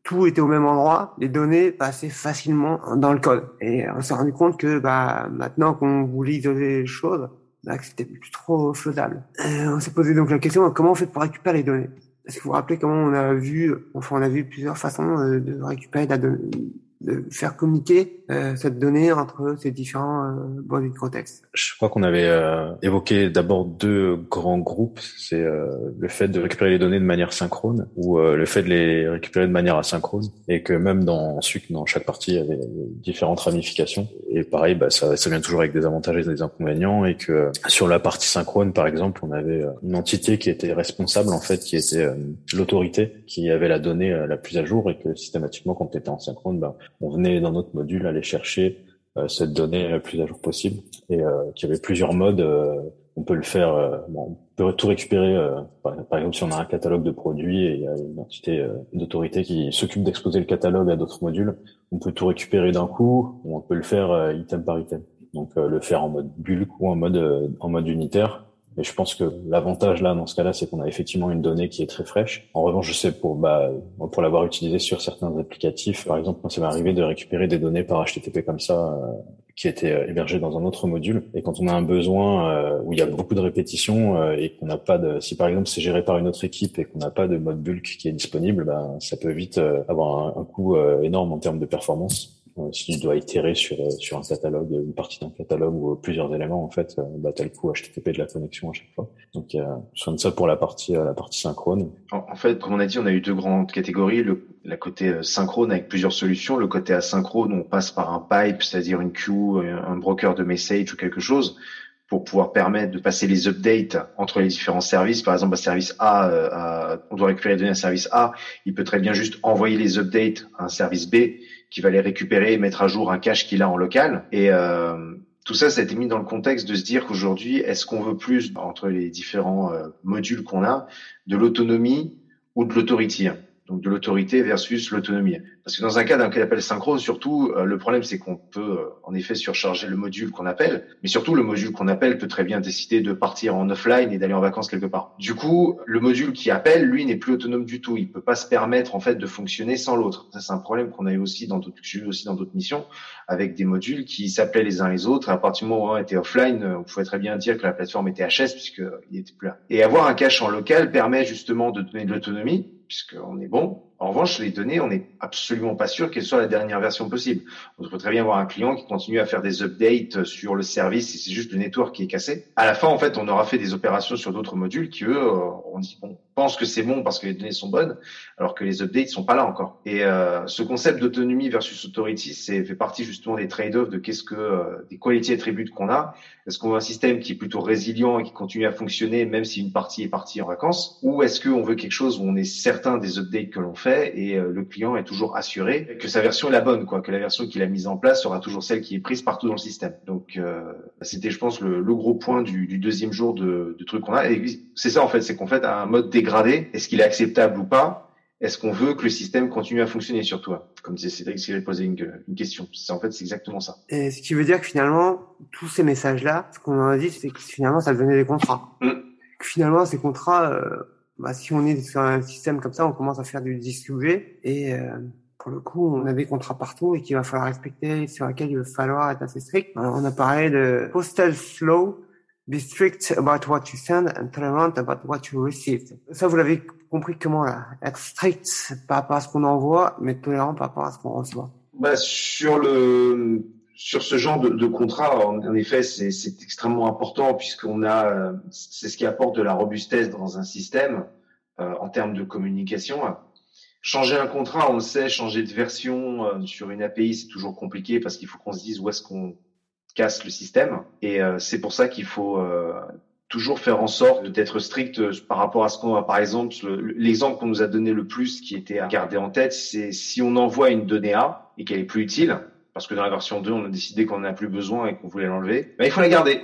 A: tout était au même endroit, les données passaient facilement dans le code. Et on s'est rendu compte que bah, maintenant qu'on voulait isoler les choses, bah, c'était plus trop faisable. Euh, on s'est posé donc la question comment on fait pour récupérer les données? Est-ce que vous vous rappelez comment on a vu, enfin on a vu plusieurs façons euh, de récupérer la donnée de faire communiquer euh, cette donnée entre ces différents euh, bodies de contexte.
B: Je crois qu'on avait euh, évoqué d'abord deux grands groupes, c'est euh, le fait de récupérer les données de manière synchrone ou le fait de les récupérer de manière asynchrone. Et que même dans ensuite dans chaque partie il y avait différentes ramifications. Et pareil bah, ça, ça vient toujours avec des avantages et des inconvénients. Et que sur la partie synchrone par exemple on avait une entité qui était responsable en fait qui était l'autorité qui avait la donnée la plus à jour. Et que systématiquement quand on était en synchrone bah, on venait dans notre module aller chercher euh, cette donnée la plus à jour possible et euh, qu'il y avait plusieurs modes. Euh, on peut le faire, on peut tout récupérer. Par, exemple, si on a un catalogue de produits et il y a une entité d'autorité qui s'occupe d'exposer le catalogue à d'autres modules, on peut tout récupérer d'un coup ou on peut le faire item par item. Donc le faire en mode bulk ou en mode en mode unitaire et je pense que l'avantage là, dans ce cas-là, c'est qu'on a effectivement une donnée qui est très fraîche. En revanche, je sais pour bah, pour l'avoir utilisé sur certains applicatifs, par exemple, quand ça m'est arrivé de récupérer des données par HTTP comme ça, euh, qui étaient euh, hébergées dans un autre module. Et quand on a un besoin euh, où il y a beaucoup de répétitions et qu'on n'a pas de, si par exemple c'est géré par une autre équipe et qu'on n'a pas de mode bulk qui est disponible, bah, ça peut vite avoir un coût énorme en termes de performance. Euh, si tu dois itérer sur euh, sur un catalogue, une partie d'un catalogue ou plusieurs éléments, en fait, euh, bah, t'as le coût HTTP de la connexion à chaque fois. Donc, euh, je de ça pour la partie la partie synchrone.
C: En, fait, comme on a dit, on a eu deux grandes catégories. Le la côté synchrone avec plusieurs solutions. Le côté asynchrone, on passe par un pipe, c'est-à-dire une queue, un broker de message ou quelque chose pour pouvoir permettre de passer les updates entre les différents services. Par exemple, un service A, on doit récupérer les données à service A, il peut très bien juste envoyer les updates à un service B qui va les récupérer et mettre à jour un cache qu'il a en local. Et euh, tout ça, ça a été mis dans le contexte de se dire qu'aujourd'hui, est-ce qu'on veut plus, entre les différents euh, modules qu'on a, de l'autonomie ou de l'autorité? Donc de l'autorité versus l'autonomie. Parce que dans un cas d'un cas d'appel synchrone, surtout, euh, le problème c'est qu'on peut euh, en effet surcharger le module qu'on appelle, mais surtout le module qu'on appelle peut très bien décider de partir en offline et d'aller en vacances quelque part. Du coup, le module qui appelle, lui, n'est plus autonome du tout. Il peut pas se permettre en fait de fonctionner sans l'autre. Ça c'est un problème qu'on a eu aussi dans d'autres, aussi dans d'autres missions, avec des modules qui s'appelaient les uns les autres. Et à partir du moment où on était offline, on pouvait très bien dire que la plateforme était HS puisqu'il était plus là. Et avoir un cache en local permet justement de donner de l'autonomie puisqu'on est bon. En revanche, les données, on n'est absolument pas sûr qu'elles soient la dernière version possible. On peut très bien avoir un client qui continue à faire des updates sur le service et c'est juste le network qui est cassé. À la fin, en fait, on aura fait des opérations sur d'autres modules qui, eux, euh, on dit, bon, pense que c'est bon parce que les données sont bonnes, alors que les updates sont pas là encore. Et euh, ce concept d'autonomie versus authority, c'est fait partie justement des trade-offs de qu'est-ce que euh, des quality attributes qu'on a. Est-ce qu'on veut un système qui est plutôt résilient et qui continue à fonctionner même si une partie est partie en vacances, ou est-ce qu'on veut quelque chose où on est certain des updates que l'on fait et euh, le client est toujours assuré que sa version est la bonne, quoi, que la version qu'il a mise en place sera toujours celle qui est prise partout dans le système? Donc c'était, je pense, le, le, gros point du, du deuxième jour de, de truc qu'on a. Et c'est ça en fait, c'est qu'en fait un mode dégradé est-ce qu'il est acceptable ou pas? Est-ce qu'on veut que le système continue à fonctionner sur toi? Comme disait Cédric, s'il avait posé une, question. C'est en fait, c'est exactement ça.
A: Et ce qui veut dire que finalement, tous ces messages-là, ce qu'on en a dit, c'est que finalement, ça devenait des contrats. Mm. Finalement, ces contrats, euh, bah, si on est sur un système comme ça, on commence à faire du distribué et euh, pour le coup, on a des contrats partout et qu'il va falloir respecter, sur lesquels il va falloir être assez strict. On a parlé de postal flow, Be strict about what you send and tolerant about what you receive. Ça, vous l'avez compris comment là Être strict par rapport à ce qu'on envoie, mais tolérant par rapport à ce qu'on reçoit.
C: Bah, sur le sur ce genre de, de contrat, en, effet, c'est extrêmement important puisqu'on a, c'est ce qui apporte de la robustesse dans un système euh, en termes de communication. Changer un contrat, on le sait, changer de version euh, sur une API, c'est toujours compliqué parce qu'il faut qu'on se dise où est-ce qu'on casse le système. Et euh, c'est pour ça qu'il faut euh, toujours faire en sorte d'être strict euh, par rapport à ce qu'on a. Par exemple, l'exemple qu'on nous a donné le plus, qui était à garder en tête, c'est si on envoie une donnée A et qu'elle est plus utile, parce que dans la version 2, on a décidé qu'on n'en a plus besoin et qu'on voulait l'enlever, ben, il faut la garder.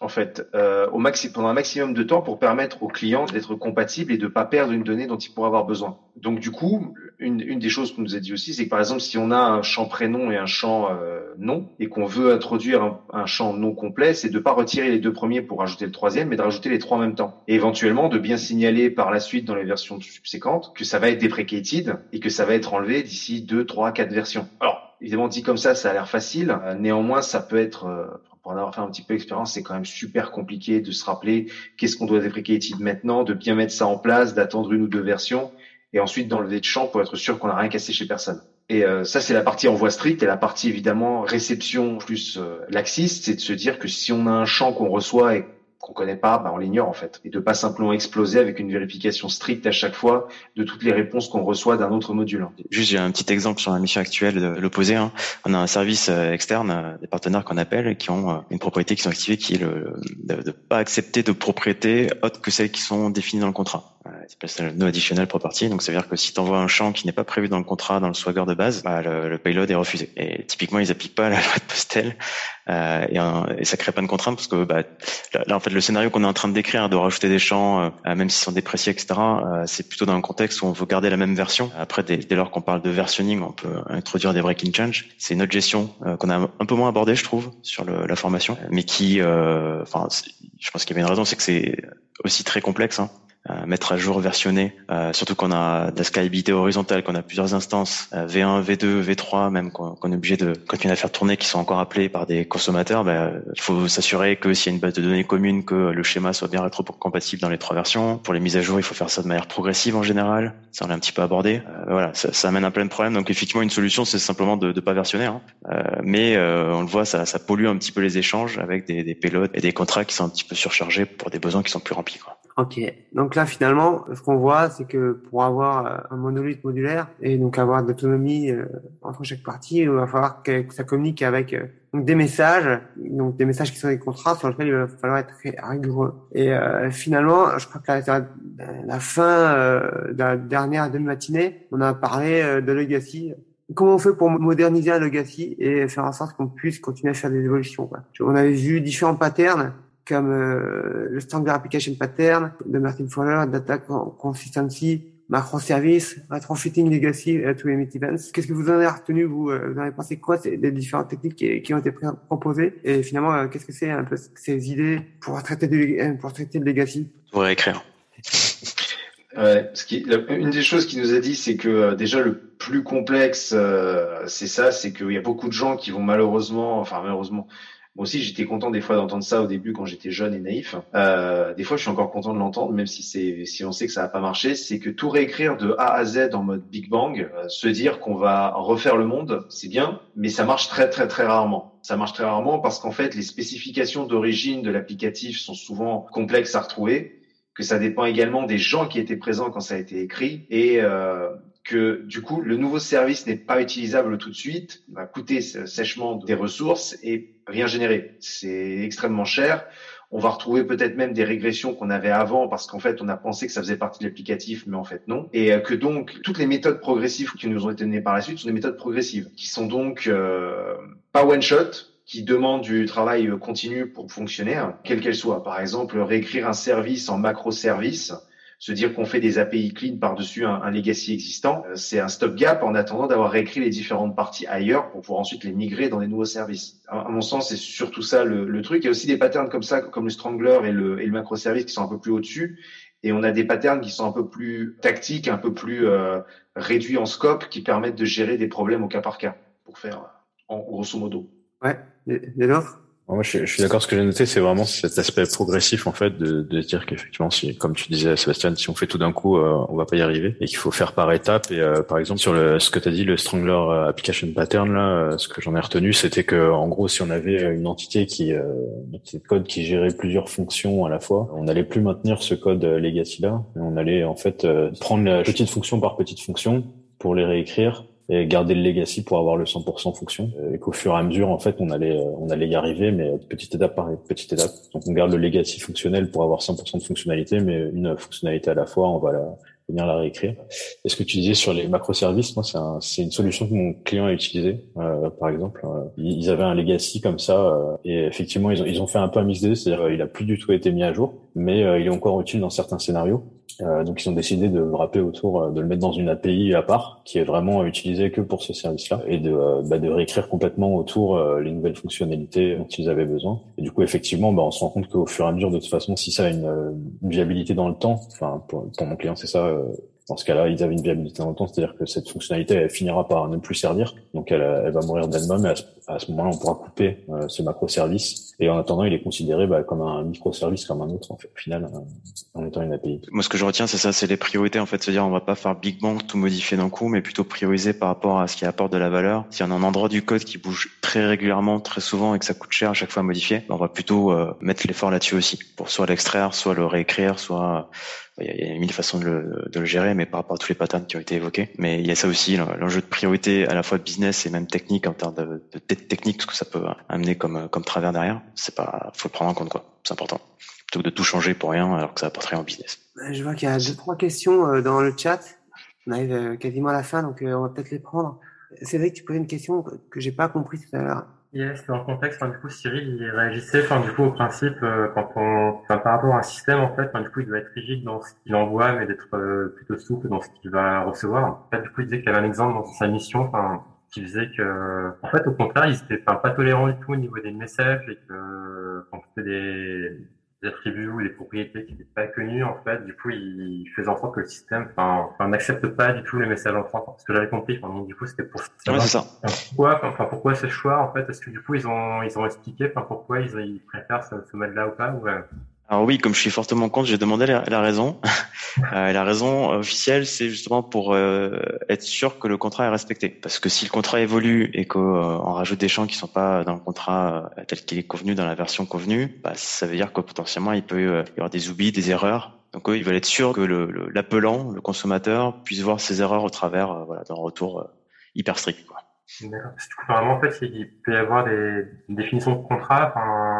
C: En fait, euh, au maxi pendant un maximum de temps pour permettre au client d'être compatible et de pas perdre une donnée dont il pourra avoir besoin. Donc du coup, une, des choses qu'on nous a dit aussi, c'est que par exemple, si on a un champ prénom et un champ euh, nom et qu'on veut introduire un, champ non complet, c'est de pas retirer les deux premiers pour rajouter le troisième, mais de rajouter les trois en même temps. Et éventuellement de bien signaler par la suite dans les versions subséquentes que ça va être deprecated et que ça va être enlevé d'ici deux, trois, quatre versions. Alors évidemment dit comme ça, ça a l'air facile. Euh, néanmoins, ça peut être euh, pour en avoir fait un petit peu d'expérience, c'est quand même super compliqué de se rappeler qu'est-ce qu'on doit deprecated maintenant, de bien mettre ça en place, d'attendre une ou deux versions, et ensuite d'enlever de champ pour être sûr qu'on n'a rien cassé chez personne. Et euh, ça, c'est la partie envoi strict et la partie évidemment réception plus euh, laxiste, c'est de se dire que si on a un champ qu'on reçoit et qu'on connaît pas, bah on l'ignore en fait, et de pas simplement exploser avec une vérification stricte à chaque fois de toutes les réponses qu'on reçoit d'un autre module.
D: Juste, j'ai un petit exemple sur la mission actuelle de l'opposé. Hein. On a un service euh, externe, euh, des partenaires qu'on appelle, qui ont euh, une propriété qui sont activées, qui est le, de ne pas accepter de propriétés autres que celles qui sont définies dans le contrat. C'est no additional property, donc ça veut dire que si tu envoies un champ qui n'est pas prévu dans le contrat, dans le swagger de base, bah, le, le, payload est refusé. Et typiquement, ils appliquent pas la [laughs] loi de Postel euh, et, un, et, ça crée pas de contrainte parce que bah, là, en fait, le scénario qu'on est en train de décrire, de rajouter des champs, euh, même s'ils sont dépréciés, etc., euh, c'est plutôt dans un contexte où on veut garder la même version. Après, dès, dès lors qu'on parle de versionning, on peut introduire des breaking change. C'est une autre gestion euh, qu'on a un peu moins abordée, je trouve, sur le, la formation, mais qui, euh, enfin, je pense qu'il y avait une raison, c'est que c'est aussi très complexe. Hein. Euh, mettre à jour, versionner, euh, surtout qu'on a de la scalabilité horizontale, qu'on a plusieurs instances, V1, V2, V3, même qu'on est obligé de continuer à faire tourner, qui sont encore appelés par des consommateurs, ben, il faut s'assurer que s'il y a une base de données commune, que le schéma soit bien rétro-compatible dans les trois versions. Pour les mises à jour, il faut faire ça de manière progressive en général. Ça, on l'a un petit peu abordé. Euh, voilà, ça, ça, amène à plein de problèmes. Donc effectivement, une solution, c'est simplement de ne pas versionner. Hein. Euh, mais euh, on le voit, ça, ça, pollue un petit peu les échanges avec des, des payloads et des contrats qui sont un petit peu surchargés pour des besoins qui sont plus remplis. Quoi.
A: Ok. Donc là, finalement, ce qu'on voit, c'est que pour avoir euh, un monolithe modulaire et donc avoir de l'autonomie euh, entre chaque partie, il va falloir que, ça communique avec euh, des messages, donc des messages qui sont des contrats sur lesquels il va falloir être rigoureux. Et finalement, je crois que la, fin de la dernière demi-matinée, on a parlé de legacy. Comment on fait pour moderniser un legacy et faire en sorte qu'on puisse continuer à faire des évolutions quoi? On avait vu différents patterns comme euh, le Standard Application Pattern de Martin Fowler, Data Consistency, Macro Service, Retrofitting Legacy uh, to Emit Events. Qu'est-ce que vous en avez retenu, vous euh, Vous en avez pensé quoi des différentes techniques qui, qui, ont été proposées? Et finalement, euh, qu'est-ce que c'est un peu ces idées pour traiter de, pour traiter de legacy?
D: Pour réécrire. [laughs]
C: Ouais, ce qui, une des choses qu'il nous a dit, c'est que déjà le plus complexe, c'est ça, c'est qu'il y a beaucoup de gens qui vont malheureusement, enfin malheureusement, moi aussi, j'étais content des fois d'entendre ça au début quand j'étais jeune et naïf. Euh, des fois, je suis encore content de l'entendre, même si c'est si on sait que ça va pas marcher. C'est que tout réécrire de A à Z en mode Big Bang, euh, se dire qu'on va refaire le monde, c'est bien, mais ça marche très très très rarement. Ça marche très rarement parce qu'en fait, les spécifications d'origine de l'applicatif sont souvent complexes à retrouver que ça dépend également des gens qui étaient présents quand ça a été écrit et euh, que du coup le nouveau service n'est pas utilisable tout de suite, va coûter sèchement des ressources et rien générer. C'est extrêmement cher. On va retrouver peut-être même des régressions qu'on avait avant parce qu'en fait on a pensé que ça faisait partie de l'applicatif mais en fait non. Et euh, que donc toutes les méthodes progressives qui nous ont été données par la suite sont des méthodes progressives qui sont donc euh, pas one shot, qui demandent du travail continu pour fonctionner, quelle qu'elle soit. Par exemple, réécrire un service en macro-service se dire qu'on fait des API clean par-dessus un, un, legacy existant, euh, c'est un stop-gap en attendant d'avoir réécrit les différentes parties ailleurs pour pouvoir ensuite les migrer dans des nouveaux services. À, mon sens, c'est surtout ça le, le, truc. Il y a aussi des patterns comme ça, comme le Strangler et le, et le macroservice qui sont un peu plus au-dessus. Et on a des patterns qui sont un peu plus tactiques, un peu plus euh, réduits en scope, qui permettent de gérer des problèmes au cas par cas, pour faire en grosso modo.
A: Ouais, des autres
B: moi, je, je suis d'accord. Ce que j'ai noté, c'est vraiment cet aspect progressif, en fait, de, de dire qu'effectivement, si, comme tu disais, Sébastien, si on fait tout d'un coup, euh, on va pas y arriver, et qu'il faut faire par étapes. Et euh, par exemple, sur le, ce que tu as dit, le Strangler euh, Application Pattern, là, euh, ce que j'en ai retenu, c'était que, en gros, si on avait une entité qui, euh, un code qui gérait plusieurs fonctions à la fois, on n'allait plus maintenir ce code legacy là, on allait en fait prendre la petite fonction par petite fonction pour les réécrire et garder le legacy pour avoir le 100% fonction et qu'au fur et à mesure en fait on allait euh, on allait y arriver mais petite étape par petite étape donc on garde le legacy fonctionnel pour avoir 100% de fonctionnalité mais une fonctionnalité à la fois on va la venir la réécrire. Et ce que tu disais sur les macroservices, moi, c'est une solution que mon client a utilisée. Euh, par exemple, euh, ils avaient un legacy comme ça, euh, et effectivement, ils ont, ils ont fait un peu un mix des c'est-à-dire il a plus du tout été mis à jour, mais il est encore utile dans certains scénarios. donc, ils ont décidé de le autour, de le mettre dans une API à part, qui est vraiment utilisée que pour ce service-là, et de, bah, de réécrire complètement autour les nouvelles fonctionnalités dont ils avaient besoin. Et du coup, effectivement, bah, on se rend compte qu'au fur et à mesure, de toute façon, si ça a une, viabilité dans le temps, enfin, pour, pour mon client, c'est ça euh, dans ce cas-là, ils avaient une viabilité dans le temps, c'est-à-dire que cette fonctionnalité elle finira par ne plus servir, donc elle, elle va mourir d'elle-même. À ce, moment-là, on pourra couper euh, ce macroservice. Et en attendant, il est considéré bah, comme un microservice, comme un autre en fait, au final, euh, en étant une API.
D: Moi, ce que je retiens, c'est ça, c'est les priorités en fait, se dire on va pas faire big bang, tout modifier d'un coup, mais plutôt prioriser par rapport à ce qui apporte de la valeur. Si on a un endroit du code qui bouge très régulièrement, très souvent, et que ça coûte cher à chaque fois à modifier, bah, on va plutôt euh, mettre l'effort là-dessus aussi, pour soit l'extraire, soit le réécrire, soit il y a mille façons de le, de le, gérer, mais par rapport à tous les patterns qui ont été évoqués. Mais il y a ça aussi, l'enjeu de priorité à la fois business et même technique en termes de, de technique, ce que ça peut amener comme, comme travers derrière. C'est pas, faut le prendre en compte, quoi. C'est important. Plutôt que de tout changer pour rien, alors que ça apporte rien en business.
A: Je vois qu'il y a deux, trois questions euh, dans le chat. On arrive euh, quasiment à la fin, donc euh, on va peut-être les prendre. Que tu posais une question que j'ai pas compris tout à l'heure.
E: Yes, dans le contexte, du coup, Cyril, il réagissait, enfin, du coup, au principe, euh, quand on, enfin, par rapport à un système, en fait, du coup, il doit être rigide dans ce qu'il envoie, mais d'être euh, plutôt souple dans ce qu'il va recevoir. En fait, du coup, il disait qu'il avait un exemple dans sa mission, enfin, qui faisait que, en fait, au contraire, ils étaient pas tolérants du tout au niveau des messages et que, quand c'était des, des attributs ou des propriétés qui n'étaient pas connues, en fait, du coup, il faisait en sorte que le système, enfin, n'accepte pas du tout les messages entrants. Parce que j'avais compris, enfin, du coup, c'était pour
D: ouais, ça.
E: Pourquoi, enfin, pourquoi ce choix, en fait, est-ce que du coup, ils ont, ils ont expliqué, enfin, pourquoi ils, ils préfèrent ce, ce mode-là ou pas, ou, euh,
D: alors oui, comme je suis fortement contre, j'ai demandé la, la raison. [laughs] euh, la raison officielle, c'est justement pour euh, être sûr que le contrat est respecté. Parce que si le contrat évolue et qu'on euh, rajoute des champs qui sont pas dans le contrat euh, tel qu'il est convenu dans la version convenue, bah, ça veut dire que potentiellement il peut y avoir des oublis, des erreurs. Donc eux, ils veulent être sûrs que l'appelant, le, le, consommateur, puisse voir ces erreurs au travers voilà, d'un retour hyper strict. Quoi.
E: D'accord. Vraiment, en fait, il peut y avoir des définitions de contrat. Enfin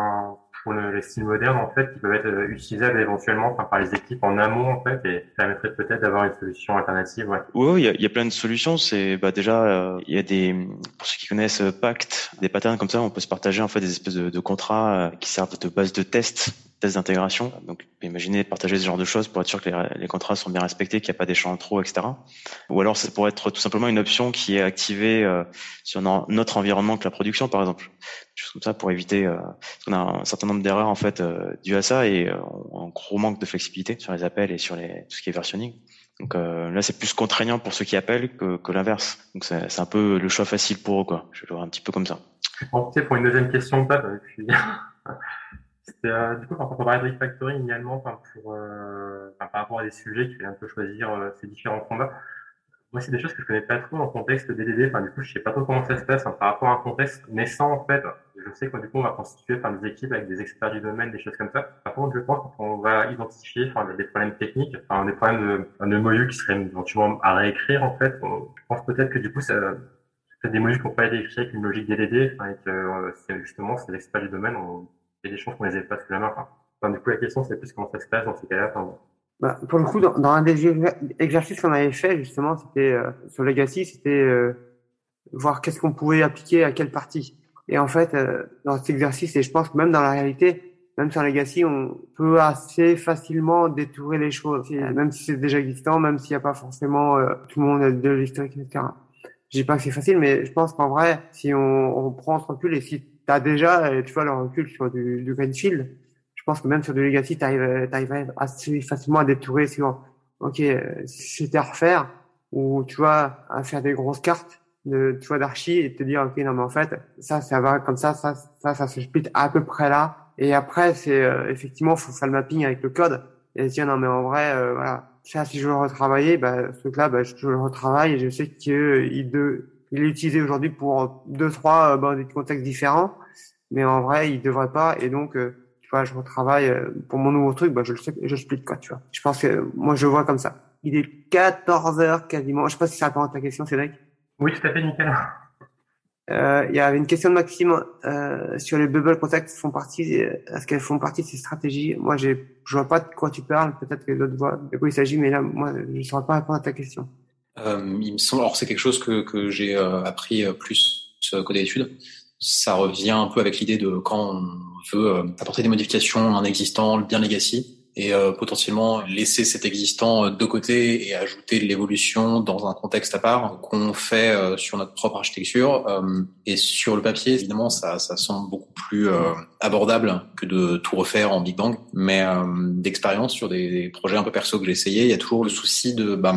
E: pour le, les styles modernes en fait qui peuvent être euh, utilisables éventuellement par les équipes en amont en fait et permettrait peut-être d'avoir une solution alternative. Ouais.
D: Oui, il y a, plein de solutions. C'est bah déjà euh, il y a des pour ceux qui connaissent euh, Pact, des patterns comme ça, on peut se partager en fait des espèces de, de contrats qui servent de base de test d'intégration. Donc, imaginez partager ce genre de choses pour être sûr que les, contrats sont bien respectés, qu'il n'y a pas d'échanges trop, etc. Ou alors, c'est pour être tout simplement une option qui est activée euh, sur notre environnement que la production, par exemple. Juste comme ça pour éviter. Euh, parce qu'on a un certain nombre d'erreurs en fait euh, dues à ça et euh, un gros manque de flexibilité sur les appels et sur tout ce qui est versionning. Donc là, c'est plus contraignant pour ceux qui appellent que, l'inverse. Donc c'est un peu le choix facile pour eux, quoi. Je vais le voir un petit peu comme ça.
E: Bon, pour une deuxième question, Pat, puis... Euh, du coup quand on parlait de refactoring initialement, pour, euh, par rapport à des sujets, tu fais un peu choisir euh, ces différents combats. Moi, c'est des choses que je connais pas trop le contexte DDD. Enfin, du coup, je sais pas trop comment ça se passe. Hein, par rapport à un contexte naissant, en fait, je sais qu'on on va constituer enfin, des équipes avec des experts du domaine, des choses comme ça. Par contre, je pense qu'on va identifier enfin, des problèmes techniques, enfin, des problèmes de, de modules qui seraient éventuellement à réécrire, en fait. je pense peut-être que du coup, ça, des modules qui n'ont pas été écrits avec une logique DDD, enfin, et que euh, justement, c'est l'expert du domaine. On, il y a des chances qu'on les ait pas sous la main. Enfin, du coup, la question, c'est plus comment ça se passe dans ces cas-là.
A: Bah, pour le coup, dans, dans un des exercices qu'on avait fait, justement, c'était euh, sur Legacy, c'était euh, voir qu'est-ce qu'on pouvait appliquer à quelle partie. Et en fait, euh, dans cet exercice, et je pense que même dans la réalité, même sur Legacy, on peut assez facilement détourer les choses, même si c'est déjà existant, même s'il n'y a pas forcément euh, tout le monde de l'historique, etc. Je dis pas que c'est facile, mais je pense qu'en vrai, si on, on prend ce recul et si as déjà, euh, tu vois, le recul sur du, du Greenfield. Je pense que même sur du Legacy, tu arrives, arrives assez facilement à détourer sur, OK, euh, c'était à refaire, ou tu vois, à faire des grosses cartes de, tu vois, d'archi et te dire, OK, non, mais en fait, ça, ça va comme ça, ça, ça, se split à peu près là. Et après, c'est, euh, effectivement, faut faire le mapping avec le code et se dire, non, mais en vrai, euh, voilà, ça, si je veux le retravailler, bah, ce truc-là, bah, je, le retravaille et je sais qu'il de, il est utilisé aujourd'hui pour deux, trois euh, des contextes différents, mais en vrai, il devrait pas. Et donc, euh, tu vois, je retravaille euh, pour mon nouveau truc, bah, je le sais, je split quoi, tu vois. Je pense que moi, je vois comme ça. Il est 14 heures quasiment. Je sais pas si ça répond à ta question, Cédric.
E: Oui, tout à fait, nickel.
A: Euh, il y avait une question de Maxime euh, sur les bubble contacts font partie. Est-ce qu'elles font partie de ces stratégies? Moi, j'ai, je vois pas de quoi tu parles. Peut-être que les autres voient de quoi il s'agit, mais là, moi, je ne saurais pas répondre à ta question.
F: Euh, il me semble. Alors, c'est quelque chose que que j'ai euh, appris euh, plus côté études. Ça revient un peu avec l'idée de quand on veut apporter des modifications à un existant, bien legacy et potentiellement laisser cet existant de côté et ajouter de l'évolution dans un contexte à part qu'on fait sur notre propre architecture. Et sur le papier, évidemment, ça, ça semble beaucoup plus abordable que de tout refaire en Big Bang. Mais d'expérience sur des, des, projets un peu perso que j'ai essayé, il y a toujours le souci de bah,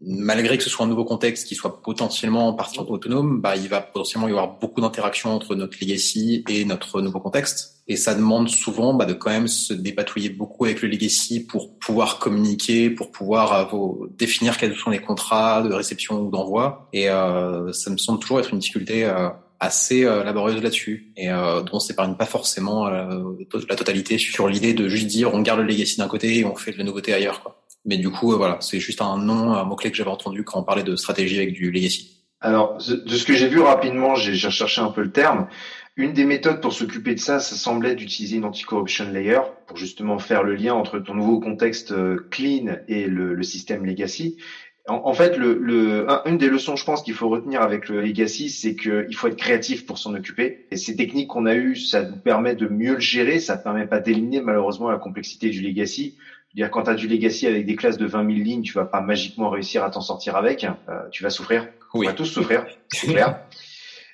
F: malgré que ce soit un nouveau contexte qui soit potentiellement en partie autonome, bah, il va potentiellement y avoir beaucoup d'interactions entre notre legacy et notre nouveau contexte. Et ça demande souvent bah, de quand même se dépatouiller beaucoup avec le legacy pour pouvoir communiquer, pour pouvoir euh, définir quels sont les contrats de réception ou d'envoi. Et euh, ça me semble toujours être une difficulté euh, assez euh, laborieuse là-dessus et euh, dont on s'épargne pas forcément euh, la totalité sur l'idée de juste dire on garde le legacy d'un côté et on fait de la nouveauté ailleurs. Quoi. Mais du coup, voilà, c'est juste un nom, un mot-clé que j'avais entendu quand on parlait de stratégie avec du legacy.
C: Alors, de ce que j'ai vu rapidement, j'ai cherché un peu le terme. Une des méthodes pour s'occuper de ça, ça semblait d'utiliser une anti-corruption layer pour justement faire le lien entre ton nouveau contexte euh, clean et le, système legacy. En, en fait, le, le, une des leçons, je pense, qu'il faut retenir avec le legacy, c'est qu'il faut être créatif pour s'en occuper. Et ces techniques qu'on a eues, ça nous permet de mieux le gérer. Ça ne permet pas d'éliminer malheureusement la complexité du legacy. Dire quand tu as du legacy avec des classes de 20 000 lignes, tu vas pas magiquement réussir à t'en sortir avec. Euh, tu vas souffrir.
F: Oui.
C: On va tous souffrir, c'est clair.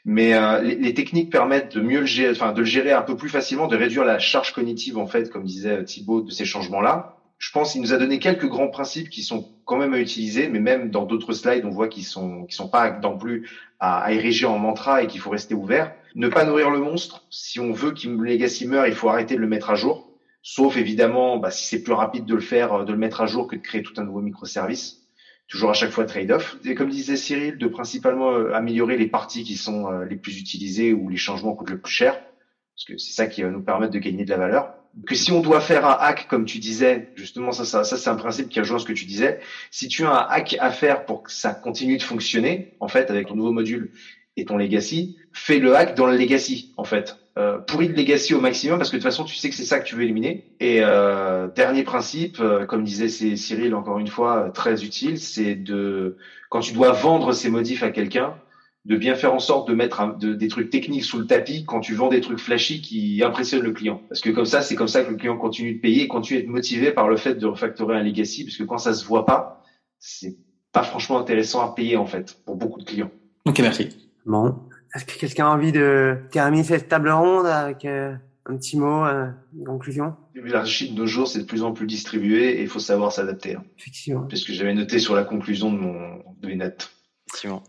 C: Mais euh, les, les, techniques permettent de mieux le gérer, enfin de le gérer un peu plus facilement, de réduire la charge cognitive en fait, comme disait Thibaut, de ces changements-là. Je pense qu'il nous a donné quelques grands principes qui sont quand même à utiliser, mais même dans d'autres slides, on voit qu'ils sont qui sont pas non plus à, à ériger en mantra et qu'il faut rester ouvert. Ne pas nourrir le monstre. Si on veut qu'il Legacy meure, il faut arrêter de le mettre à jour. Sauf évidemment, bah, si c'est plus rapide de le faire, de le mettre à jour que de créer tout un nouveau microservice toujours à chaque fois trade-off. Et comme disait Cyril, de principalement euh, améliorer les parties qui sont euh, les plus utilisées ou les changements coûtent le plus cher, parce que c'est ça qui va nous permettre de gagner de la valeur. Que si on doit faire un hack, comme tu disais, justement, ça, ça, ça c'est un principe qui rejoint ce que tu disais. Si tu as un hack à faire pour que ça continue de fonctionner, en fait, avec ton nouveau module et ton legacy, fais le hack dans le legacy, en fait euh, pourri de legacy au maximum parce que de toute façon tu sais que c'est ça que tu veux éliminer. Et euh, dernier principe, euh, comme disait Cyril encore une fois, très utile, c'est de quand tu dois vendre ces modifs à quelqu'un, de bien faire en sorte de mettre des trucs techniques sous le tapis quand tu vends des trucs flashy qui impressionnent le client. Parce que comme ça, c'est comme ça que le client continue de payer et continue d'être motivé par le fait de refactorer un legacy, parce que quand ça se voit pas, c'est pas franchement intéressant à payer en fait pour beaucoup de clients.
F: Ok, merci.
A: Bon, est-ce que quelqu'un a envie de terminer cette table ronde avec euh, un petit mot, euh, une conclusion?
C: L'archi de nos jours, c'est de plus en plus distribué et il faut savoir s'adapter. Hein.
A: Effectivement.
C: Puisque j'avais noté sur la conclusion de mon de mes notes.
D: Effectivement.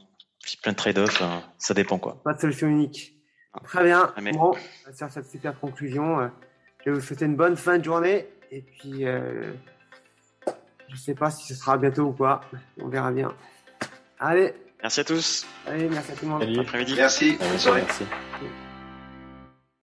D: Puis plein de trade-offs, hein. ça dépend quoi.
A: Pas de solution unique. Très bien. Ah, bon, sur cette super conclusion, euh, je vais vous souhaiter une bonne fin de journée et puis euh, je sais pas si ce sera bientôt ou pas. On verra bien. Allez.
D: Merci à tous.
A: Allez, merci à tout le monde.
C: Après-midi. Merci.
D: Bonne soirée. Merci.